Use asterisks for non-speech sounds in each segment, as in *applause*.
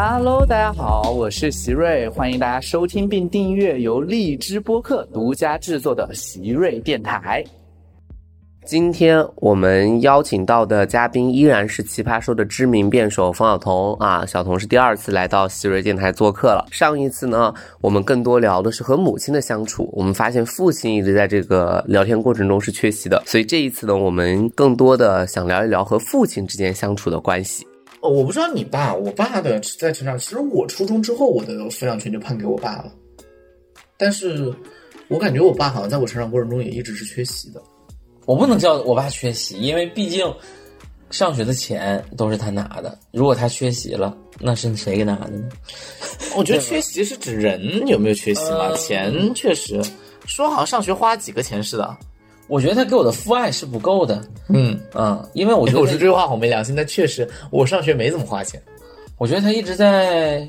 Hello，大家好，我是席瑞，欢迎大家收听并订阅由荔枝播客独家制作的席瑞电台。今天我们邀请到的嘉宾依然是《奇葩说》的知名辩手冯晓彤啊，小彤是第二次来到席瑞电台做客了。上一次呢，我们更多聊的是和母亲的相处，我们发现父亲一直在这个聊天过程中是缺席的，所以这一次呢，我们更多的想聊一聊和父亲之间相处的关系。哦，我不知道你爸，我爸的在成长，其实我初中之后，我的抚养权就判给我爸了，但是我感觉我爸好像在我成长过程中也一直是缺席的。我不能叫我爸缺席，因为毕竟上学的钱都是他拿的。如果他缺席了，那是谁给拿的呢？*laughs* 我觉得缺席是指人有没有缺席嘛，钱确实说好像上学花几个钱似的。我觉得他给我的父爱是不够的。嗯嗯，因为我觉得 *laughs* 我说这句话好没良心，但确实我上学没怎么花钱。我觉得他一直在，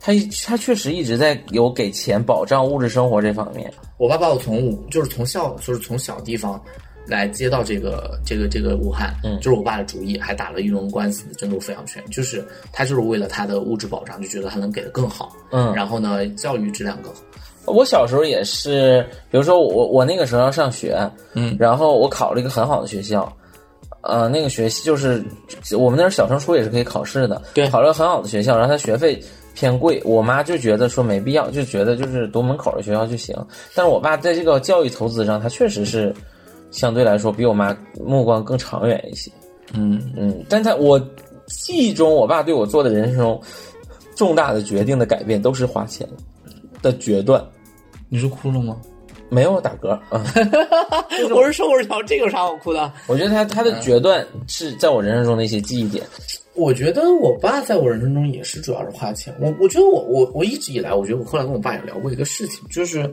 他一他确实一直在有给钱保障物质生活这方面。我爸把我从就是从小就是从小地方。来接到这个这个这个武汉，嗯，就是我爸的主意，还打了一轮官司争夺抚养权，就是他就是为了他的物质保障，就觉得他能给的更好，嗯，然后呢，教育质量更好。我小时候也是，比如说我我那个时候要上学，嗯，然后我考了一个很好的学校，呃，那个学习就是我们那时候小升初也是可以考试的，对，考了个很好的学校，然后他学费偏贵，我妈就觉得说没必要，就觉得就是读门口的学校就行，但是我爸在这个教育投资上，他确实是。相对来说，比我妈目光更长远一些。嗯嗯，但他我记忆中，我爸对我做的人生中重大的决定的改变，都是花钱的决断。你是哭了吗？没有打嗝啊！*laughs* 我是说，我是想这有啥好哭的？我觉得他他的决断是在我人生中的一些记忆点。我觉得我爸在我人生中也是主要是花钱。我我觉得我我我一直以来，我觉得我后来跟我爸也聊过一个事情，就是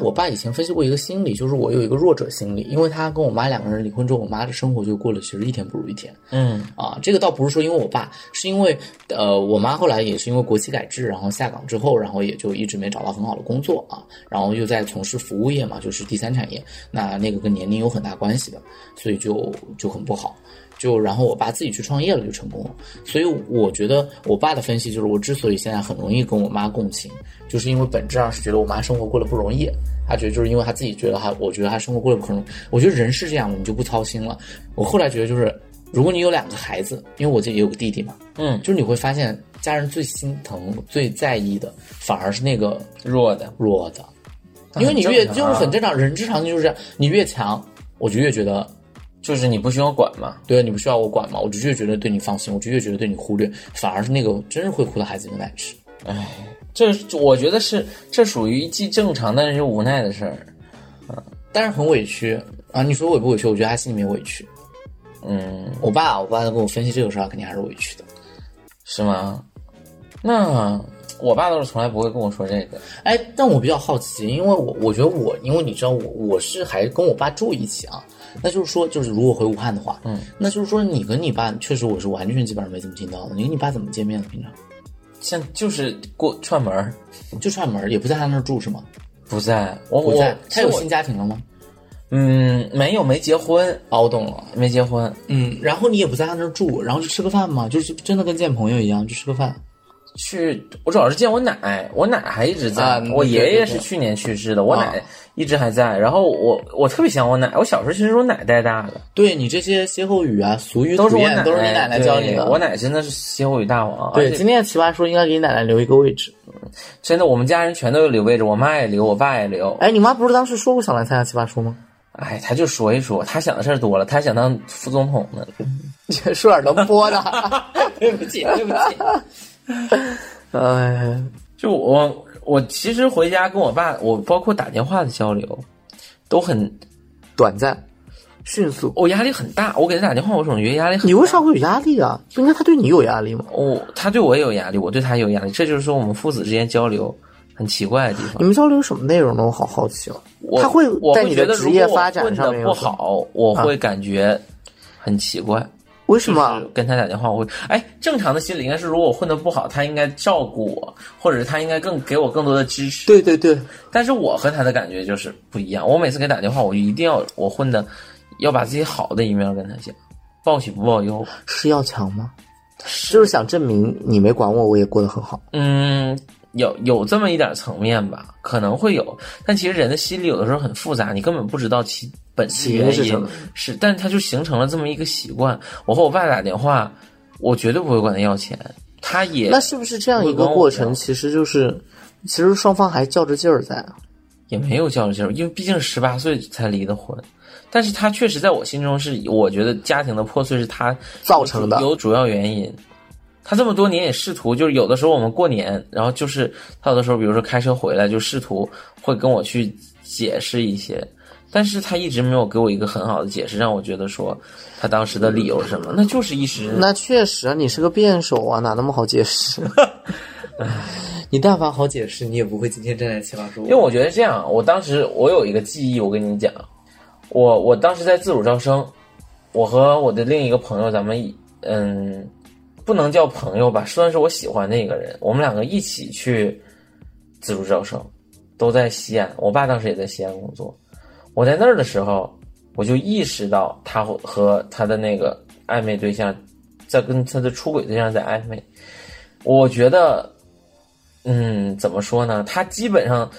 我爸以前分析过一个心理，就是我有一个弱者心理，因为他跟我妈两个人离婚之后，我妈的生活就过了其实一天不如一天。嗯啊，这个倒不是说因为我爸，是因为呃我妈后来也是因为国企改制，然后下岗之后，然后也就一直没找到很好的工作啊，然后又在从事服务业嘛，就是第三产业，那那个跟年龄有很大关系的，所以就就很不好。就然后我爸自己去创业了，就成功了。所以我觉得我爸的分析就是，我之所以现在很容易跟我妈共情，就是因为本质上是觉得我妈生活过得不容易。他觉得就是因为他自己觉得他，我觉得他生活过得不容易。我觉得人是这样的，你就不操心了。我后来觉得就是，如果你有两个孩子，因为我这也有个弟弟嘛，嗯，就是你会发现家人最心疼、最在意的反而是那个弱的、弱的，因为你越就是很正常，人之常情就是这样，你越强，我就越觉得。就是你不需要管嘛？对啊，你不需要我管嘛？我就越觉得对你放心，我就越觉得对你忽略，反而是那个真是会哭的孩子有奶吃。哎，这我觉得是这属于既正常但是又无奈的事儿，嗯，但是很委屈啊！你说委不委屈？我觉得他心里面委屈。嗯，我爸，我爸在跟我分析这个事儿，肯定还是委屈的，是吗？那我爸倒是从来不会跟我说这个。哎，但我比较好奇，因为我我觉得我，因为你知道我我是还跟我爸住一起啊。那就是说，就是如果回武汉的话，嗯，那就是说，你跟你爸确实我是完全基本上没怎么听到的。你跟你爸怎么见面的？平常，像就是过串门儿，就串门儿，也不在他那儿住是吗？不在，我不在。他有新家庭了吗？嗯，没有，没结婚。哦，我懂了，没结婚。嗯，然后你也不在他那儿住，然后就吃个饭嘛，就是真的跟见朋友一样，就吃个饭。去，我主要是见我奶，我奶还一直在。我爷爷是去年去世的，我奶一直还在。然后我我特别想我奶，我小时候其实我奶带大的。对你这些歇后语啊、俗语都是我奶都是你奶奶教你的。我奶真的是歇后语大王。对，今天的奇葩说应该给你奶奶留一个位置。真的，我们家人全都有留位置，我妈也留，我爸也留。哎，你妈不是当时说过想来参加奇葩说吗？哎，他就说一说，他想的事儿多了，他想当副总统呢。*laughs* 说点能播的。对不起，对不起。*laughs* 哎，*laughs* 就我我其实回家跟我爸，我包括打电话的交流，都很短暂、迅速。我压力很大，我给他打电话，我总觉得压力很。你为啥会有压力啊？不应该他对你有压力吗？哦，他对我也有压力，我对他也有压力。这就是说我们父子之间交流很奇怪的地方。你们交流什么内容呢？我好好奇哦。他会在你的职业发展上面不好，我会感觉很奇怪。为什么跟他打电话？我会哎，正常的心理应该是，如果我混得不好，他应该照顾我，或者是他应该更给我更多的支持。对对对。但是我和他的感觉就是不一样。我每次给打电话，我一定要我混的，要把自己好的一面跟他讲，报喜不报忧。是要强吗？就是想证明你没管我，我也过得很好。嗯，有有这么一点层面吧，可能会有，但其实人的心理有的时候很复杂，你根本不知道其本质起因原因是什么是，但他就形成了这么一个习惯。我和我爸打电话，我绝对不会管他要钱，他也那是不是这样一个过程？其实就是，其实双方还较着劲儿在啊。也没有较着劲儿，因为毕竟十八岁才离的婚。但是他确实在我心中是，我觉得家庭的破碎是他造成的有主要原因。他这么多年也试图，就是有的时候我们过年，然后就是他有的时候，比如说开车回来，就试图会跟我去解释一些，但是他一直没有给我一个很好的解释，让我觉得说他当时的理由是什么，那就是一时那确实啊，你是个 *laughs* 辩手啊，哪那么好解释？你但凡好解释，你也不会今天站在奇葩说。因为我觉得这样，我当时我有一个记忆，我跟你讲，我我当时在自主招生，我和我的另一个朋友，咱们嗯，不能叫朋友吧，算是我喜欢的一个人，我们两个一起去自主招生，都在西安，我爸当时也在西安工作，我在那儿的时候，我就意识到他和他的那个暧昧对象，在跟他的出轨对象在暧昧，我觉得。嗯，怎么说呢？他基本上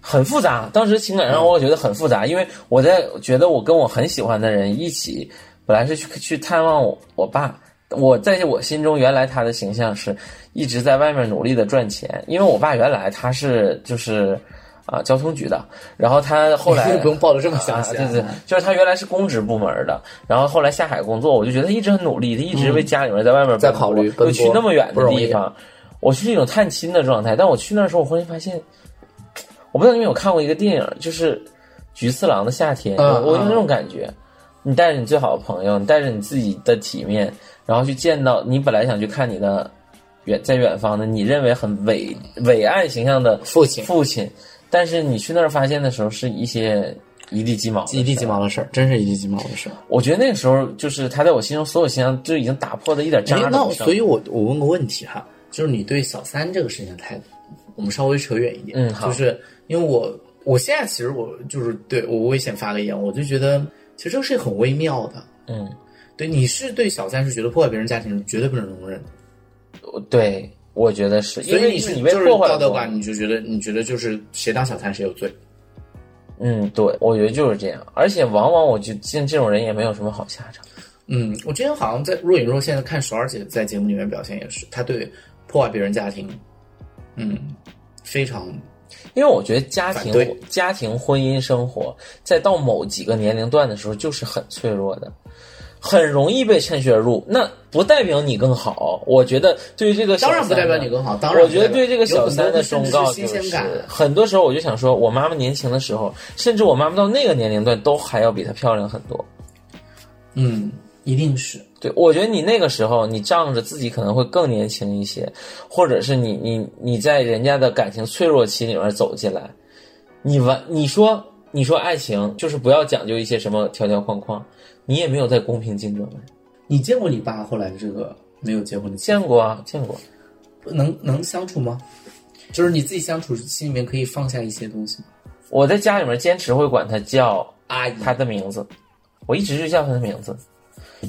很复杂，当时情感让我觉得很复杂，因为我在觉得我跟我很喜欢的人一起，本来是去去探望我我爸，我在我心中原来他的形象是一直在外面努力的赚钱，因为我爸原来他是就是啊交通局的，然后他后来 *laughs* 不用报的这么详细、啊，对对，就是他原来是公职部门的，然后后来下海工作，我就觉得他一直很努力，他一直为家里面在外面在考虑，又去那么远的地方。我是一种探亲的状态，但我去那的时候，我忽然发现，我不知道你们有看过一个电影，就是《菊次郎的夏天》，嗯、我有那种感觉。你带着你最好的朋友，你带着你自己的体面，然后去见到你本来想去看你的远在远方的你认为很伟伟岸形象的父亲父亲，但是你去那儿发现的时候，是一些一地鸡毛、一地鸡毛的事儿，真是一地鸡毛的事儿。我觉得那个时候，就是他在我心中所有形象就已经打破的一点渣都那所以我我问个问题哈。就是你对小三这个事情的态度，我们稍微扯远一点。嗯，好。就是因为我我现在其实我就是对我微信发个言，我就觉得其实这个事情很微妙的。嗯，对，你是对小三是觉得破坏别人家庭绝对不能容忍的。对，我觉得是。因为你是你被破坏道德感，你就觉得你觉得就是谁当小三谁有罪。嗯，对，我觉得就是这样。而且往往我就见这种人也没有什么好下场。嗯，我之前好像在若隐若现的看爽儿姐在节目里面表现也是，她对。破坏别人家庭，嗯，非常，因为我觉得家庭、家庭、婚姻生活，在到某几个年龄段的时候，就是很脆弱的，很容易被趁虚而入。那不代表你更好，我觉得对于这个当然不代表你更好，当然我觉得对这个小三的忠告就是，很多时候我就想说，我妈妈年轻的时候，甚至我妈妈到那个年龄段都还要比她漂亮很多。嗯，一定是。对，我觉得你那个时候，你仗着自己可能会更年轻一些，或者是你你你在人家的感情脆弱期里面走进来，你完你说你说爱情就是不要讲究一些什么条条框框，你也没有在公平竞争。你见过你爸后来的这个没有结婚的？见过啊，见过。能能相处吗？就是你自己相处心里面可以放下一些东西。我在家里面坚持会管他叫阿姨，他的名字，我一直就叫他的名字。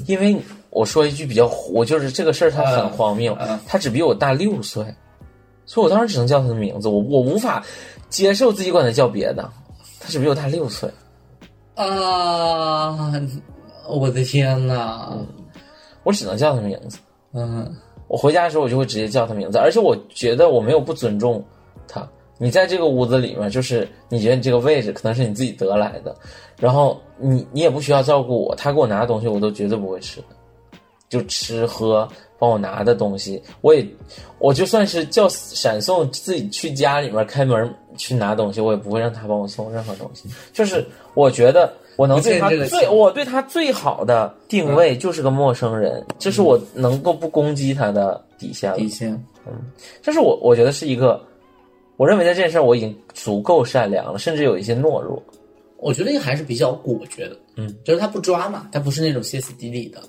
因为我说一句比较，我就是这个事儿，他很荒谬，他只比我大六岁，所以我当时只能叫他的名字，我我无法接受自己管他叫别的，他只比我大六岁。啊，我的天呐、嗯！我只能叫他名字。嗯，我回家的时候我就会直接叫他名字，而且我觉得我没有不尊重他。你在这个屋子里面，就是你觉得你这个位置可能是你自己得来的，然后你你也不需要照顾我，他给我拿的东西我都绝对不会吃的，就吃喝帮我拿的东西，我也我就算是叫闪送自己去家里面开门去拿东西，我也不会让他帮我送任何东西。就是我觉得我能对他最我对他最好的定位就是个陌生人，这是我能够不攻击他的底线了。底线，嗯，这是我我觉得是一个。我认为在这件事儿我已经足够善良了，甚至有一些懦弱。我觉得还是比较果决的，嗯，就是他不抓嘛，他不是那种歇斯底里的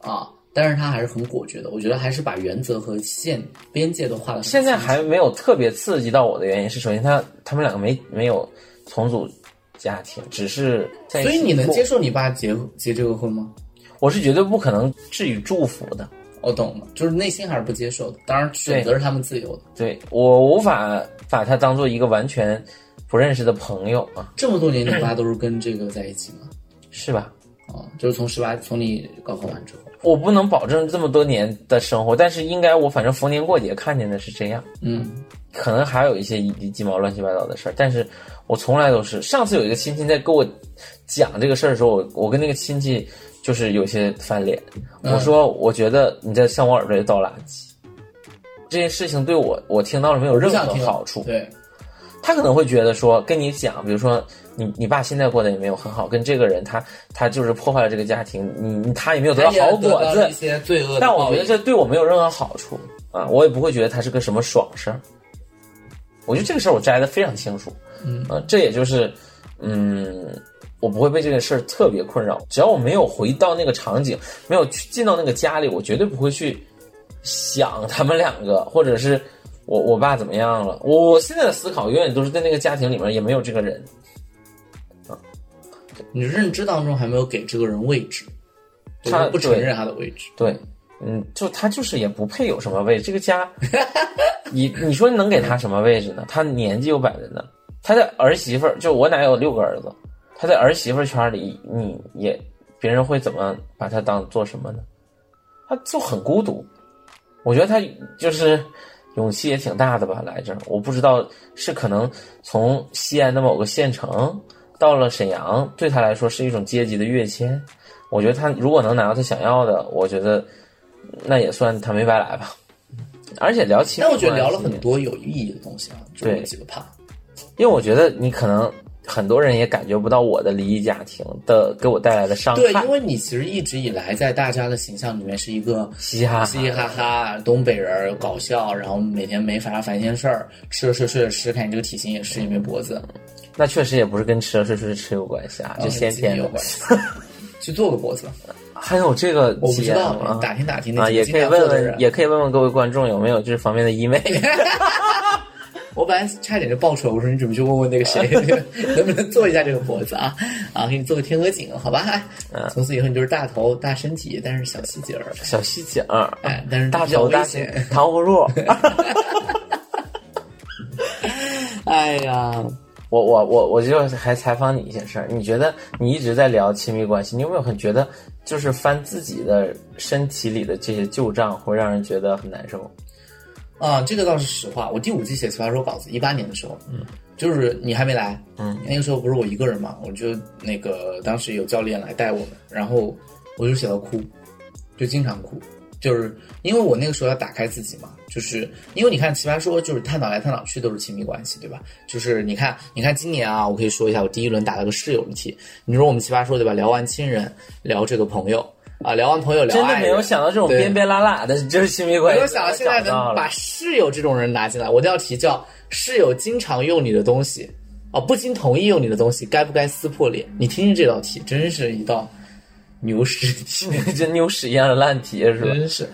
啊，但是他还是很果决的。我觉得还是把原则和线边界都画的。现在还没有特别刺激到我的原因是，首先他他们两个没没有重组家庭，只是在所以你能接受你爸结结这个婚吗？我是绝对不可能至于祝福的。我懂了，就是内心还是不接受的。当然，选择是他们自由的。对我无法把他当做一个完全不认识的朋友啊，这么多年，你爸都是跟这个在一起吗？是吧？哦，就是从十八，从你高考完之后。我不能保证这么多年的生活，但是应该我反正逢年过节看见的是这样，嗯，可能还有一些一地鸡毛乱七八糟的事儿，但是我从来都是。上次有一个亲戚在跟我讲这个事儿的时候，我我跟那个亲戚就是有些翻脸，我说我觉得你在向我耳朵里倒垃圾，这件事情对我我听到了没有任何好处，对，他可能会觉得说跟你讲，比如说。你你爸现在过得也没有很好，跟这个人他他就是破坏了这个家庭，你他也没有得到好果子，一些罪恶。但我觉得这对我没有任何好处啊，我也不会觉得他是个什么爽事儿。我觉得这个事儿我摘的非常清楚，嗯啊，这也就是嗯，我不会被这个事儿特别困扰。只要我没有回到那个场景，没有去进到那个家里，我绝对不会去想他们两个，或者是我我爸怎么样了。我现在的思考永远都是在那个家庭里面也没有这个人。你认知当中还没有给这个人位置，他不承认他的位置。对，嗯，就他就是也不配有什么位置。这个家，你你说能给他什么位置呢？他年纪又摆在那，他的儿媳妇儿，就我奶有六个儿子，他在儿媳妇圈里，你也别人会怎么把他当做什么呢？他就很孤独。我觉得他就是勇气也挺大的吧，来这儿。我不知道是可能从西安的某个县城。到了沈阳，对他来说是一种阶级的跃迁。我觉得他如果能拿到他想要的，我觉得那也算他没白来吧。而且聊亲，但我觉得聊了很多有意义的东西啊，对几个怕。因为我觉得你可能很多人也感觉不到我的离异家庭的给我带来的伤害。对，因为你其实一直以来在大家的形象里面是一个嘻嘻哈嘻嘻哈哈东北人，搞笑，然后每天没啥烦心事儿，吃着睡睡着吃，看你这个体型也是，也没脖子。那确实也不是跟吃了睡睡吃有关系啊，就先天有关系。*laughs* 去做个脖子，还有这个我不知道，打听打听啊，也可以问问，也可以问问各位观众有没有这方面的医美。*laughs* *laughs* 我本来差点就爆出来，我说你准备去问问那个谁，能不能做一下这个脖子啊？啊，给你做个天鹅颈，好吧？从此以后你就是大头大身体，但是小细节儿，小细节儿，哎，但是大头大险，糖葫芦。哎呀。我我我我就还采访你一些事儿，你觉得你一直在聊亲密关系，你有没有很觉得就是翻自己的身体里的这些旧账会让人觉得很难受？啊，这个倒是实话。我第五季写奇葩说稿子，一八年的时候，嗯，就是你还没来，嗯，那个时候不是我一个人嘛，我就那个当时有教练来带我们，然后我就写到哭，就经常哭。就是因为我那个时候要打开自己嘛，就是因为你看奇葩说，就是探讨来探讨去都是亲密关系，对吧？就是你看，你看今年啊，我可以说一下，我第一轮打了个室友的题。你说我们奇葩说对吧？聊完亲人，聊这个朋友啊，聊完朋友聊真的没有想到这种边边拉拉的，就是亲密关系。没有想到现在能把室友这种人拿进来，我这道题叫室友经常用你的东西，哦，不经同意用你的东西，该不该撕破脸？你听听这道题，真是一道。*laughs* 牛屎题，跟牛屎一样的烂题是吧？真是，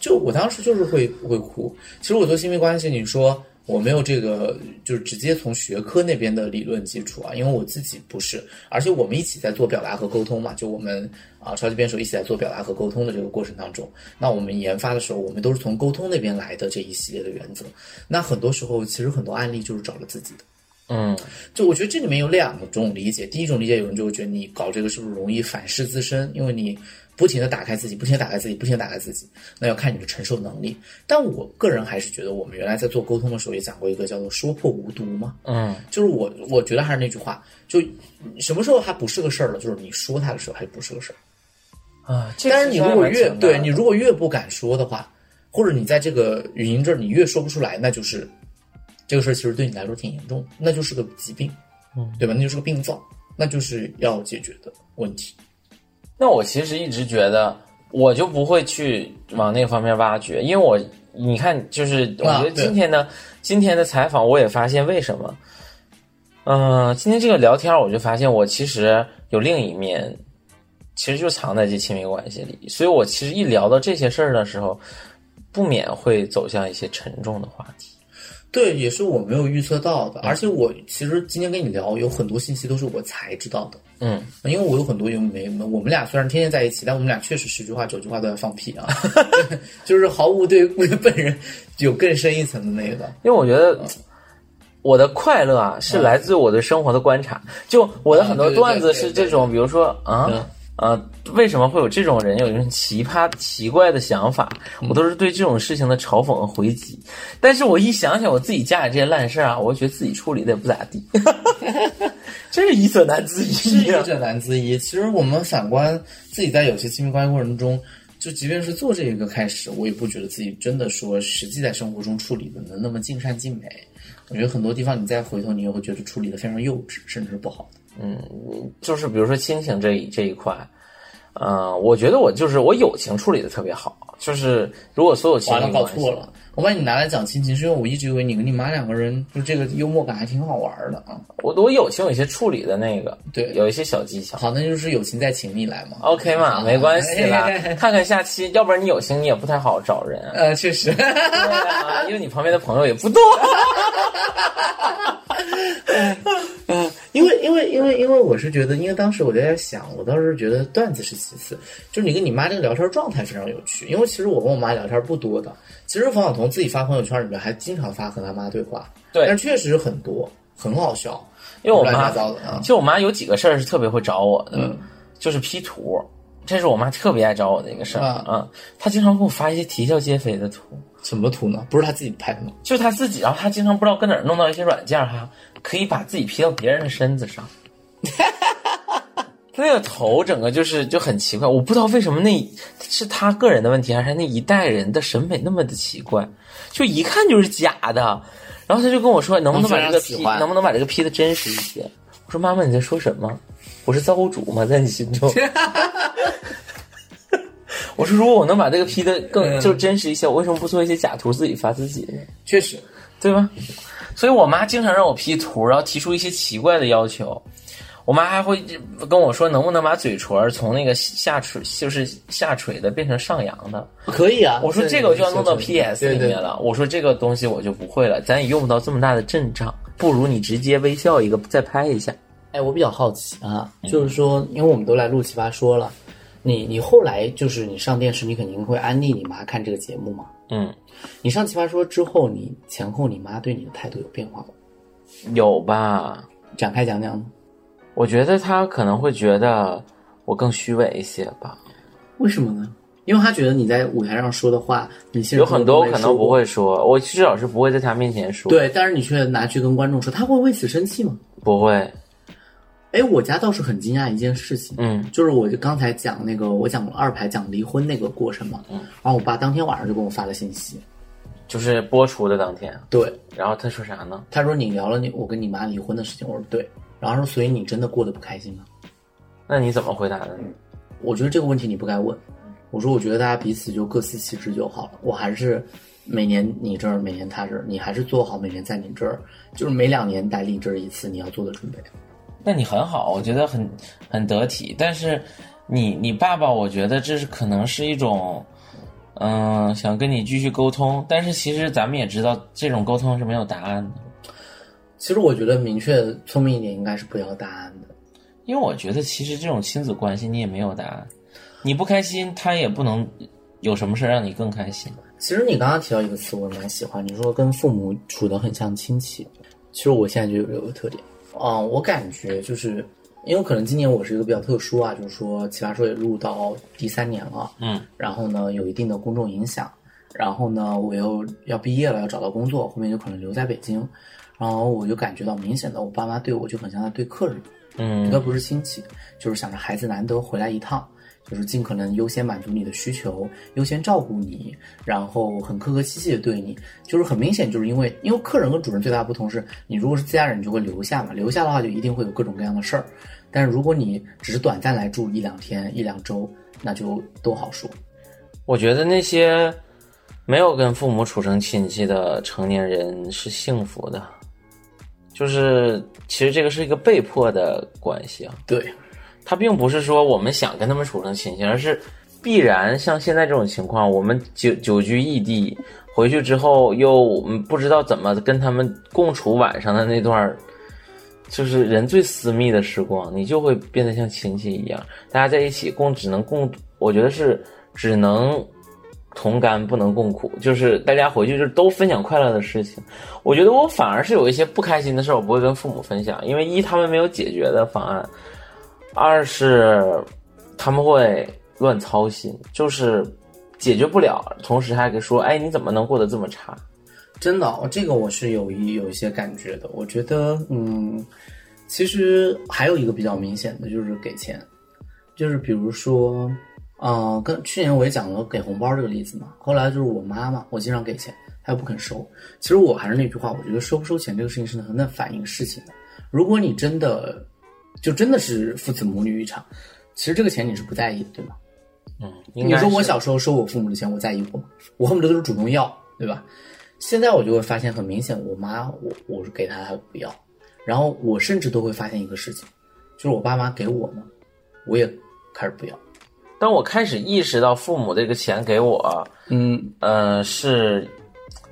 就我当时就是会会哭。其实我做亲密关系，你说我没有这个，就是直接从学科那边的理论基础啊，因为我自己不是，而且我们一起在做表达和沟通嘛。就我们啊，超级辩手一起在做表达和沟通的这个过程当中，那我们研发的时候，我们都是从沟通那边来的这一系列的原则。那很多时候，其实很多案例就是找了自己的。嗯，就我觉得这里面有两种理解。第一种理解，有人就会觉得你搞这个是不是容易反噬自身？因为你不停的打开自己，不停的打开自己，不停的打开自己，那要看你的承受能力。但我个人还是觉得，我们原来在做沟通的时候也讲过一个叫做“说破无毒”嘛。嗯，就是我我觉得还是那句话，就什么时候它不是个事儿了，就是你说它的时候还不是个事儿啊。但是你如果越对你如果越不敢说的话，或者你在这个语音这儿你越说不出来，那就是。这个事儿其实对你来说挺严重，那就是个疾病，嗯，对吧？那就是个病灶，那就是要解决的问题。那我其实一直觉得，我就不会去往那方面挖掘，因为我你看，就是我觉得今天的今天的采访，我也发现为什么，嗯，今天这个聊天，我就发现我其实有另一面，其实就藏在这亲密关系里，所以我其实一聊到这些事儿的时候，不免会走向一些沉重的话题。对，也是我没有预测到的。而且我其实今天跟你聊，有很多信息都是我才知道的。嗯，因为我有很多有没我们俩虽然天天在一起，但我们俩确实十句话九句话都在放屁啊，*laughs* 就是毫无对本人有更深一层的那个。因为我觉得我的快乐啊，是来自我对生活的观察。就我的很多段子对对是这种，比如说啊嗯。呃，为什么会有这种人有一种奇葩、奇怪的想法？我都是对这种事情的嘲讽和回击。但是我一想想我自己家里这些烂事儿啊，我就觉得自己处理的也不咋地，*laughs* 真是一色难自是抑啊。一者难自抑。其实我们反观自己在有些亲密关系过程中，就即便是做这个开始，我也不觉得自己真的说实际在生活中处理的能那么尽善尽美。有很多地方你再回头，你也会觉得处理的非常幼稚，甚至是不好的。嗯就是比如说亲情这一这一块，呃，我觉得我就是我友情处理的特别好，就是如果所有亲搞错了。我把你拿来讲亲情，是因为我一直以为你跟你妈两个人就这个幽默感还挺好玩的啊。我我友情有一些处理的那个，对有一些小技巧。好，那就是友情在请你来嘛。OK 嘛，没关系 *laughs* 看看下期，要不然你友情你也不太好找人，呃，确实，对啊，因为你旁边的朋友也不多。*laughs* *laughs* 因为因为因为因为我是觉得，因为当时我就在想，我当时觉得段子是其次，就是你跟你妈这个聊天状态非常有趣。因为其实我跟我妈聊天不多的，其实冯晓彤自己发朋友圈里面还经常发和他妈对话，对但是确实很多，很好笑，因为我妈其。实我妈有几个事儿是特别会找我的，嗯就是 P 图，这是我妈特别爱找我的一个事儿啊啊。她经常给我发一些啼笑皆非的图，什么图呢？不是他自己拍的吗？就是她自己，然后他经常不知道跟哪儿弄到一些软件儿哈，可以把自己 P 到别人的身子上。*laughs* 他那个头整个就是就很奇怪，我不知道为什么那是他个人的问题，还是那一代人的审美那么的奇怪，就一看就是假的。然后他就跟我说，能不能把这个 P，能不能把这个 P 的真实一些？我说妈妈你在说什么？我是造物主吗？在你心中？*laughs* 我说如果我能把这个 P 的更嗯就真实一些，我为什么不做一些假图自己发自己？确实，对吧？所以我妈经常让我 P 图，然后提出一些奇怪的要求。我妈还会跟我说，能不能把嘴唇从那个下垂，就是下垂的变成上扬的？可以啊。我说这个我就要弄到 PS 里面了。我说这个东西我就不会了，咱也用不到这么大的阵仗，不如你直接微笑一个，再拍一下。哎，我比较好奇啊，就是说，因为我们都来录奇葩说了，你你后来就是你上电视，你肯定会安利你妈看这个节目嘛？嗯，你上奇葩说之后，你前后你妈对你的态度有变化吗？有吧？展开讲讲？我觉得他可能会觉得我更虚伪一些吧。为什么呢？因为他觉得你在舞台上说的话，你其实有很多可能不。会说，我至少是不会在他面前说。，对，但是你却拿去跟观众说，他会为此生气吗？不会。哎，我家倒是很惊讶一件事情，嗯就是我就刚才讲那个，我讲二排讲离婚那个过程嘛，嗯然后我爸当天晚上就给我发了信息，就是播出的当天，对，然后他说啥呢？他说你聊了你我跟你妈离婚的事情，我说对，然后说所以你真的过得不开心吗？那你怎么回答的呢？我觉得这个问题你不该问。我说我觉得大家彼此就各司其职就好了。我还是每年你这儿，每年他这儿，你还是做好每年在你这儿，就是每两年来你这儿一次你要做的准备。那你很好，我觉得很很得体。但是你你爸爸，我觉得这是可能是一种，嗯、想跟你继续沟通。但是其实咱们也知道，这种沟通是没有答案的。其实我觉得明确聪明一点应该是不要答案的。因为我觉得其实这种亲子关系你也没有答案，你不开心，他也不能有什么事让你更开心。其实你刚刚提到一个词，我蛮喜欢，你说跟父母处得很像亲戚。其实我现在就有这个特点，嗯，我感觉就是因为可能今年我是一个比较特殊啊，就是说奇葩说也录到第三年了，嗯，然后呢有一定的公众影响，然后呢我又要毕业了，要找到工作，后面就可能留在北京，然后我就感觉到明显的，我爸妈对我就很像在对客人，嗯绝对不是亲戚，就是想着孩子难得回来一趟，就是尽可能优先满足你的需求，优先照顾你，然后很客客气气的对你，就是很明显就是因为因为客人和主人最大的不同是，你如果是自家人你就会留下嘛，留下的话就一定会有各种各样的事儿，但是如果你只是短暂来住一两天一两周，那就都好说。我觉得那些没有跟父母处成亲戚的成年人是幸福的，就是其实这个是一个被迫的关系啊，对，他并不是说我们想跟他们处成亲戚，而是必然像现在这种情况，我们久久居异地，回去之后又不知道怎么跟他们共处晚上的那段，就是人最私密的时光，你就会变得像亲戚一样，大家在一起共只能共，我觉得是只能同甘不能共苦，就是大家回去就都分享快乐的事情。我觉得我反而是有一些不开心的事，我不会跟父母分享，因为一他们没有解决的方案，二是他们会乱操心，就是解决不了，同时还给说，哎，你怎么能过得这么差？真的，这个我是有一有一些感觉的。我觉得，嗯，其实还有一个比较明显的就是给钱，就是比如说，呃，跟去年我也讲了给红包这个例子嘛。后来就是我妈妈，我经常给钱，她又不肯收。其实我还是那句话，我觉得收不收钱这个事情是很能反映事情的。如果你真的就真的是父子母女一场，其实这个钱你是不在意的，对吗？嗯，你说我小时候收我父母的钱，我在意过吗？我恨不得都是主动要，对吧？现在我就会发现很明显，我妈我我是给她，她不要，然后我甚至都会发现一个事情，就是我爸妈给我呢，我也开始不要。当我开始意识到父母这个钱给我，嗯，呃，是，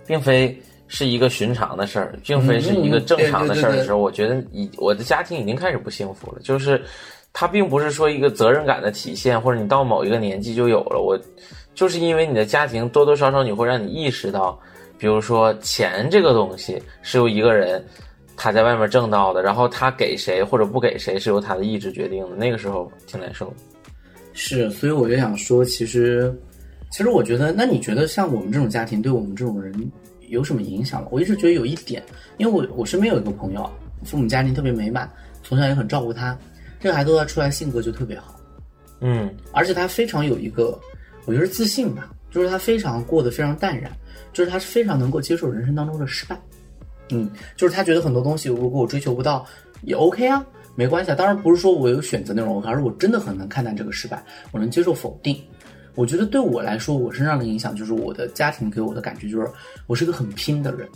并非是一个寻常的事儿，并非是一个正常的事儿的时候，我觉得已我的家庭已经开始不幸福了。就是，它并不是说一个责任感的体现，或者你到某一个年纪就有了。我就是因为你的家庭多多少少你会让你意识到，比如说钱这个东西是由一个人他在外面挣到的，然后他给谁或者不给谁是由他的意志决定的。那个时候挺难受的。是，所以我就想说，其实，其实我觉得，那你觉得像我们这种家庭对我们这种人有什么影响吗？我一直觉得有一点，因为我我身边有一个朋友，父母家庭特别美满，从小也很照顾他，这个孩子他出来性格就特别好。嗯而且他非常有一个，我觉得是自信吧，就是他非常过得非常淡然，就是他是非常能够接受人生当中的失败，嗯，就是他觉得很多东西如果我追求不到也 OK 啊，没关系啊。当然不是说我有选择那种 OK，而是我真的很能看淡这个失败，我能接受否定。我觉得对我来说，我身上的影响就是我的家庭给我的感觉就是我是个很拼的人，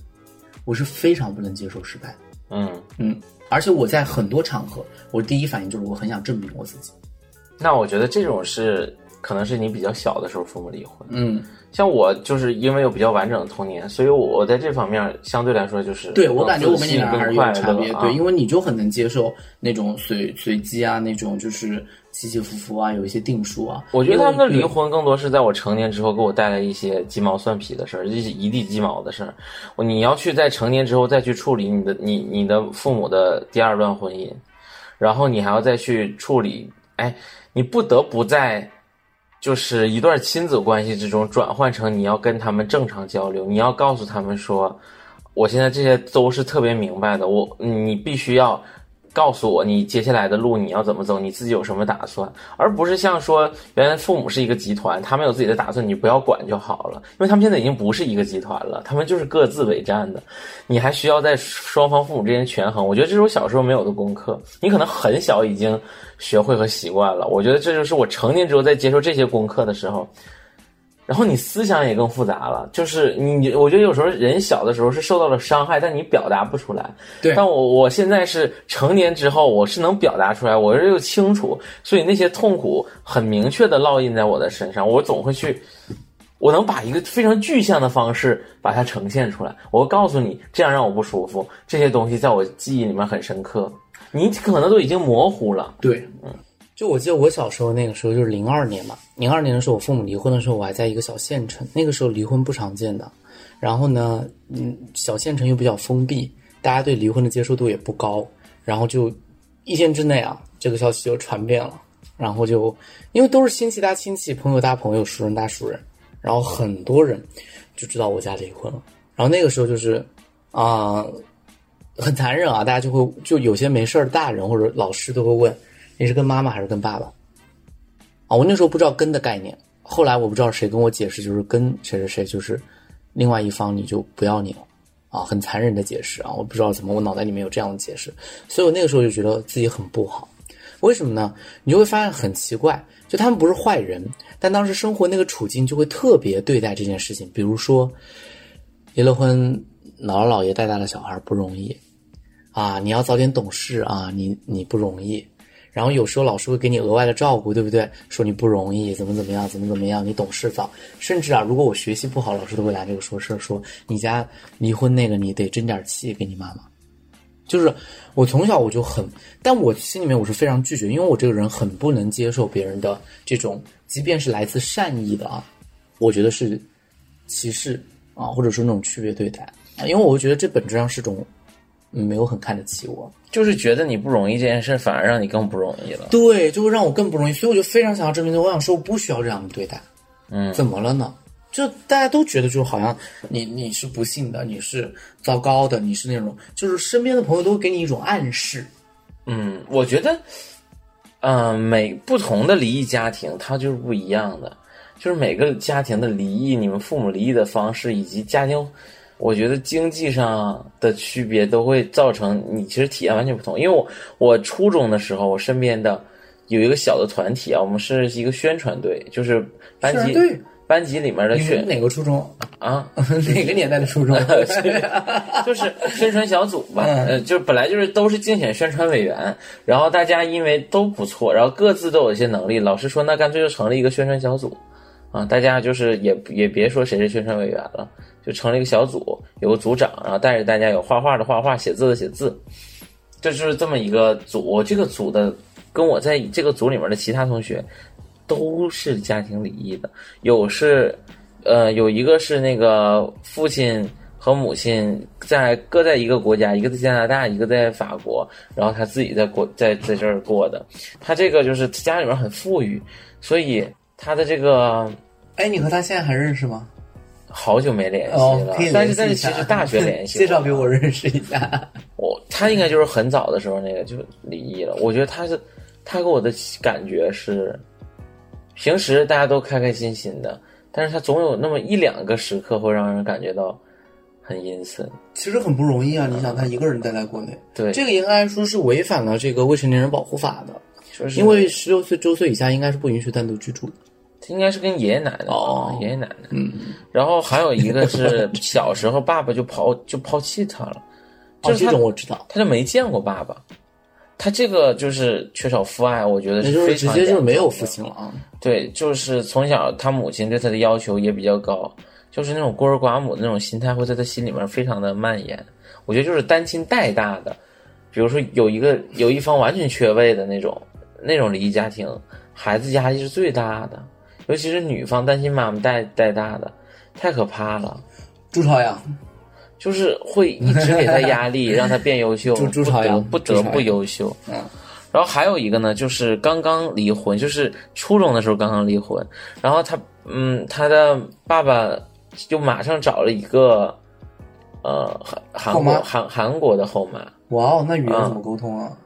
我是非常不能接受失败，嗯，嗯，而且我在很多场合，我第一反应就是我很想证明我自己，那我觉得这种是可能是你比较小的时候父母离婚。嗯。像我就是因为有比较完整的童年，所以我在这方面相对来说就是对我感觉我跟你更俩还是有差别，啊对，因为你就很能接受那种随随机啊，那种就是起起伏伏啊，有一些定数啊。我觉得他们的离婚更多是在我成年之后给我带来一些鸡毛蒜皮的事儿，就是一地鸡毛的事儿。我你要去在成年之后再去处理你的你你的父母的第二段婚姻，然后你还要再去处理，哎，你不得不在就是一段亲子关系之中转换成你要跟他们正常交流，你要告诉他们说，我现在这些都是特别明白的，我你必须要告诉我你接下来的路你要怎么走，你自己有什么打算，而不是像说原来父母是一个集团，他们有自己的打算，你不要管就好了，因为他们现在已经不是一个集团了，他们就是各自为战的，你还需要在双方父母之间权衡。我觉得这是我小时候没有的功课，你可能很小已经学会和习惯了。我觉得这就是我成年之后在接受这些功课的时候。然后你思想也更复杂了，就是你，我觉得有时候人小的时候是受到了伤害，但你表达不出来。对但我我现在是成年之后，我是能表达出来，我是又清楚，所以那些痛苦很明确的烙印在我的身上，我总会去，我能把一个非常具象的方式把它呈现出来。我会告诉你，这样让我不舒服，这些东西在我记忆里面很深刻，你可能都已经模糊了。对，嗯，就我记得我小时候那个时候就是零二年嘛，零二年的时候我父母离婚的时候，我还在一个小县城，那个时候离婚不常见的。然后呢，嗯，小县城又比较封闭，大家对离婚的接受度也不高，然后就一天之内啊，这个消息就传遍了。然后就因为都是亲戚搭亲戚，朋友搭朋友，熟人搭熟人，然后很多人就知道我家离婚了。然后那个时候就是啊、很残忍啊，大家就会就有些没事儿大人或者老师都会问你是跟妈妈还是跟爸爸啊？我那时候不知道跟的概念，后来我不知道谁跟我解释，就是跟谁谁谁就是另外一方你就不要你了啊，很残忍的解释啊，我不知道怎么我脑袋里面有这样的解释，所以我那个时候就觉得自己很不好。为什么呢？你就会发现很奇怪，就他们不是坏人，但当时生活那个处境就会特别对待这件事情。比如说，离了婚，姥姥姥爷带大的小孩不容易啊，你要早点懂事啊，你你不容易。然后有时候老师会给你额外的照顾，对不对？说你不容易，怎么怎么样，怎么怎么样，你懂事早。甚至啊，如果我学习不好，老师都会拿这个说事儿，说你家离婚那个你得争点气给你妈妈。就是我从小我就很，但我心里面我是非常拒绝，因为我这个人很不能接受别人的这种，即便是来自善意的啊，我觉得是歧视啊，或者说那种区别对待啊，因为我觉得这本质上是种没有很看得起我，就是觉得你不容易这件事，反而让你更不容易了。对，就会让我更不容易，所以我就非常想要证明，我想说我不需要这样的对待，嗯，怎么了呢？就大家都觉得，就好像你你是不幸的，你是糟糕的，你是那种，就是身边的朋友都会给你一种暗示，嗯，我觉得，嗯、每不同的离异家庭，它就是不一样的，就是每个家庭的离异，你们父母离异的方式，以及家庭，我觉得经济上的区别，都会造成你其实体验完全不同。因为我我初中的时候，我身边的有一个小的团体啊，我们是一个宣传队，就是班级对，班级里面的你宣哪个初中？啊，*laughs* 哪个年代的初中？*laughs* 就是宣传小组吧，呃，就本来就是都是竞选宣传委员，然后大家因为都不错，然后各自都有一些能力，老师说那干脆就成立一个宣传小组，啊，大家就是也也别说谁是宣传委员了，就成了一个小组，有个组长，然后带着大家有画画的画画，写字的写字，这就是这么一个组。这个组的跟我在这个组里面的其他同学都是家庭离异的，有是呃有一个是那个父亲和母亲在各在一个国家，一个在加拿大，一个在法国，然后他自己在国在在这儿过的。他这个就是家里面很富裕，所以他的这个哎，你和他现在还认识吗？好久没联系哦了，，但是但是其实大学 *laughs* 联系介绍给我认识一下。我他应该就是很早的时候那个就离异了。我觉得他是他给我的感觉是，平时大家都开开心心的，但是他总有那么一两个时刻会让人感觉到很阴森。其实很不容易啊！你想，他一个人待在国内，对，这个应该说是违反了这个未成年人保护法的，就是因为十六岁周岁以下应该是不允许单独居住的。应该是跟爷爷奶奶哦爷爷奶奶。嗯，然后还有一个是小时候爸爸就抛就抛弃他了，*laughs* 哦，这就是他种我知道，他就没见过爸爸。他这个就是缺少父爱，我觉得是非常直接就是没有父亲了啊。对，就是从小他母亲对他的要求也比较高，就是那种孤儿寡母的那种心态会在他心里面非常的蔓延。我觉得就是单亲带大的，比如说有一个有一方完全缺位的那种那种离异家庭，孩子压力是最大的，尤其是女方担心妈妈带带大的，太可怕了。朱朝阳，就是会一直给他压力，*laughs* 让他变优秀，朱朱朝阳不得不优秀。嗯，然后还有一个呢，就是刚刚离婚，就是初中的时候刚刚离婚，然后他嗯，他的爸爸就马上找了一个呃韩韩国韩韩国的后妈，哇哦，那语言怎么沟通啊？嗯，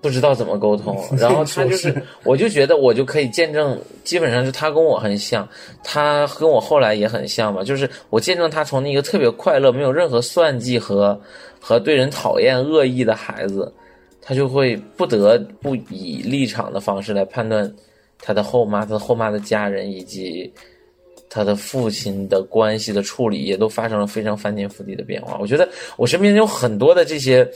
不知道怎么沟通，*laughs* 然后他就是是，我就觉得我就可以见证，基本上是他跟我很像，他跟我后来也很像嘛，就是我见证他从那个特别快乐、没有任何算计和和对人讨厌恶意的孩子，他就会不得不以立场的方式来判断他的后妈、他的后妈的家人以及他的父亲的关系的处理，也都发生了非常翻天覆地的变化。我觉得我身边有很多的这些。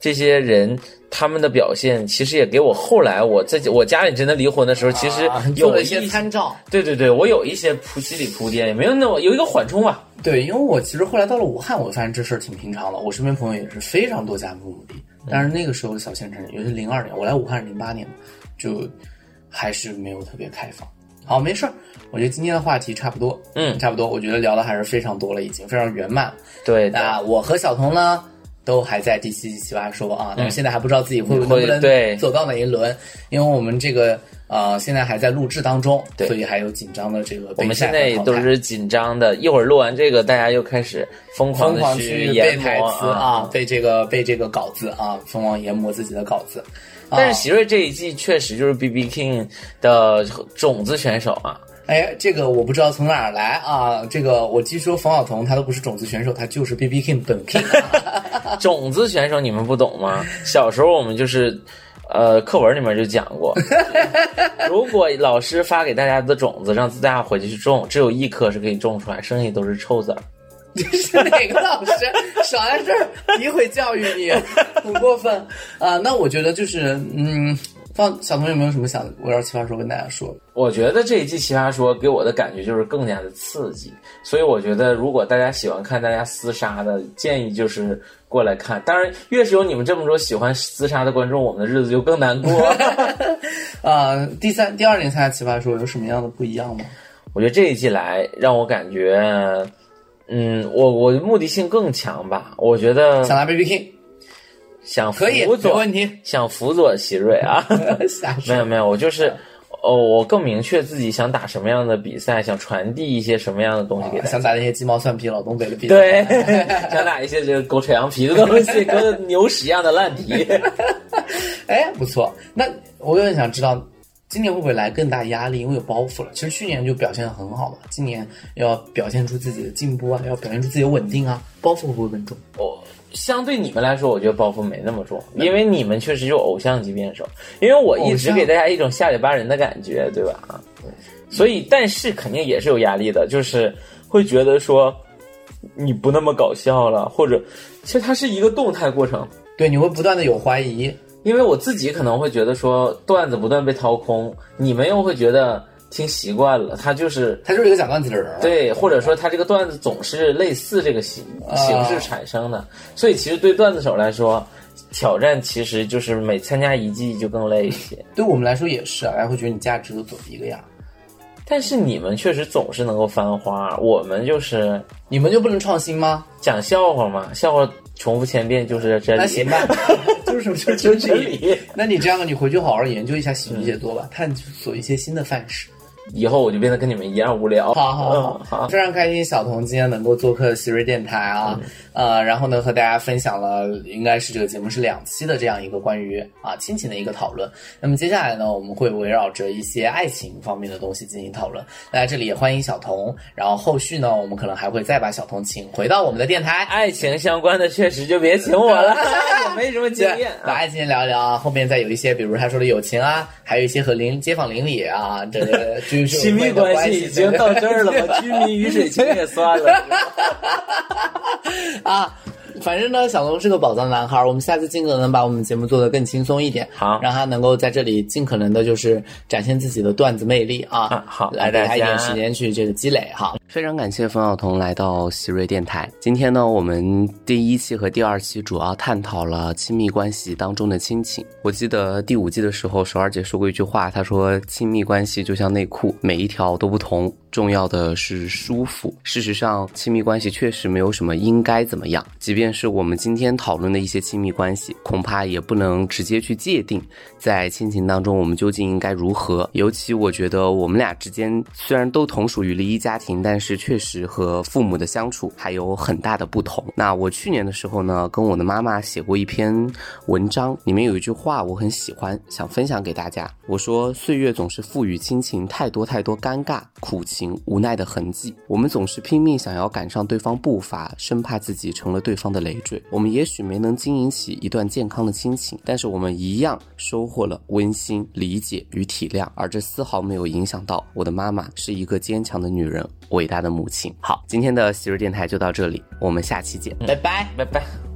这些人他们的表现，其实也给我后来我在我家里真的离婚的时候，其实有了一些参照。对对对，我有一些铺心理铺垫，也没有那么有一个缓冲吧。对，因为我其实后来到了武汉，我发现这事儿挺平常的。我身边朋友也是非常多家父母离，但是那个时候的小县城，尤其零二年，我来武汉是零八年嘛，就还是没有特别开放。好，没事儿，我觉得今天的话题差不多，嗯差不多，我觉得聊的还是非常多了，已经非常圆满。对，那我和小童呢，都还在第七期奇葩说啊，但是现在还不知道自己会不嗯会会能不对能走到哪一轮，因为我们这个呃现在还在录制当中，所以还有紧张的这个我们现在也都是紧张的，一会儿录完这个，大家又开始疯狂的疯狂去背台词啊，背这个背这个稿子啊，疯狂研磨自己的稿子。啊但是席瑞这一季确实就是 B B King 的种子选手啊，哎，这个我不知道从哪儿来啊。这个我据说冯晓彤他都不是种子选手，他就是 B B King 本 King 啊。*laughs* 种子选手你们不懂吗？小时候我们就是，呃，课文里面就讲过，*laughs* 如果老师发给大家的种子，让大家回去去种，只有一颗是可以种出来，剩下都是臭籽儿。这是哪个老师？少在这儿诋毁教育你，很过分啊！那我觉得就是，嗯，放小童有没有什么想围绕奇葩说跟大家说？我觉得这一季《奇葩说》给我的感觉就是更加的刺激，所以我觉得如果大家喜欢看大家厮杀的，建议就是过来看。当然，越是有你们这么多喜欢厮杀的观众，我们的日子就更难过。*laughs* 啊，第三、第二年参加奇葩说有什么样的不一样吗？我觉得这一季来让我感觉，嗯，我我的目的性更强吧。我觉得想拿 Baby King 想辅佐问题。想辅佐席瑞啊。*laughs* 没有没有，我就是，哦，我更明确自己想打什么样的比赛，想传递一些什么样的东西给大家。想打那些鸡毛蒜皮老东北的比赛。对，*laughs* 想打一些这个狗扯羊皮的东西，跟牛屎一样的烂皮。*laughs* 哎，不错。那我有点想知道，今年会不会来更大压力？因为有包袱了。其实去年就表现的很好嘛，今年要表现出自己的进步啊，要表现出自己的稳定啊，包袱会不会更重？我相对你们来说，我觉得包袱没那么重，因为你们确实就偶像级辩手，因为我一直给大家一种下里巴人的感觉，对吧？啊，所以但是肯定也是有压力的，就是会觉得说你不那么搞笑了，或者其实它是一个动态过程。对，你会不断的有怀疑。因为我自己可能会觉得说段子不断被掏空，你们又会觉得听习惯了，他就是他就是一个讲段子的人儿。对，或者说他这个段子总是类似这个形啊形式产生的，所以其实对段子手来说，挑战其实就是每参加一季就更累一些。对我们来说也是啊，大家会觉得你价值都走一个样。但是你们确实总是能够翻花，我们就是你们就不能创新吗？讲笑话嘛，笑话重复千遍就是真理。那行吧，*laughs* 就是什么就是就是真。理。那你这样，你回去好好研究一下喜剧写作吧，探索一些新的范式。以后我就变得跟你们一样无聊。好好嗯好，好。非常开心，小童今天能够做客喜瑞电台啊，呃，然后呢和大家分享了应该是这个节目是两期的这样一个关于啊亲情的一个讨论。那么接下来呢，我们会围绕着一些爱情方面的东西进行讨论。那在这里也欢迎小童，然后后续呢，我们可能还会再把小童请回到我们的电台。爱情相关的确实就别请我了，*laughs* 也没什么经验啊。把爱情聊一聊啊，后面再有一些，比如他说的友情啊，还有一些和邻街坊邻里啊，这个 *laughs* 就是亲密关系已经到这儿了，*laughs* 我居民鱼水情也算了。*laughs* 啊。反正呢，小龙是个宝藏男孩，我们下次尽可能把我们节目做得更轻松一点，好让他能够在这里尽可能的就是展现自己的段子魅力啊。啊 *laughs* 好来给他一点时间去这个积累哈。非常感谢冯晓彤来到喜瑞电台。今天呢，我们第一期和第二期主要探讨了亲密关系当中的亲情。我记得第五季的时候，首尔姐说过一句话，她说：“亲密关系就像内裤，每一条都不同，重要的是舒服。”事实上，亲密关系确实没有什么应该怎么样。即便是我们今天讨论的一些亲密关系，恐怕也不能直接去界定，在亲情当中我们究竟应该如何。尤其我觉得我们俩之间虽然都同属于离异家庭，但是确实和父母的相处还有很大的不同。那我去年的时候呢，跟我的妈妈写过一篇文章，里面有一句话我很喜欢，想分享给大家。我说：岁月总是赋予亲情太多太多尴尬、苦情、无奈的痕迹，我们总是拼命想要赶上对方步伐，生怕自己成了对方的累赘。我们也许没能经营起一段健康的亲情，但是我们一样收获了温馨、理解与体谅，而这丝毫没有影响到我的妈妈是一个坚强的女人，伟大的母亲。好，今天的喜日电台就到这里，我们下期见。拜拜。拜拜。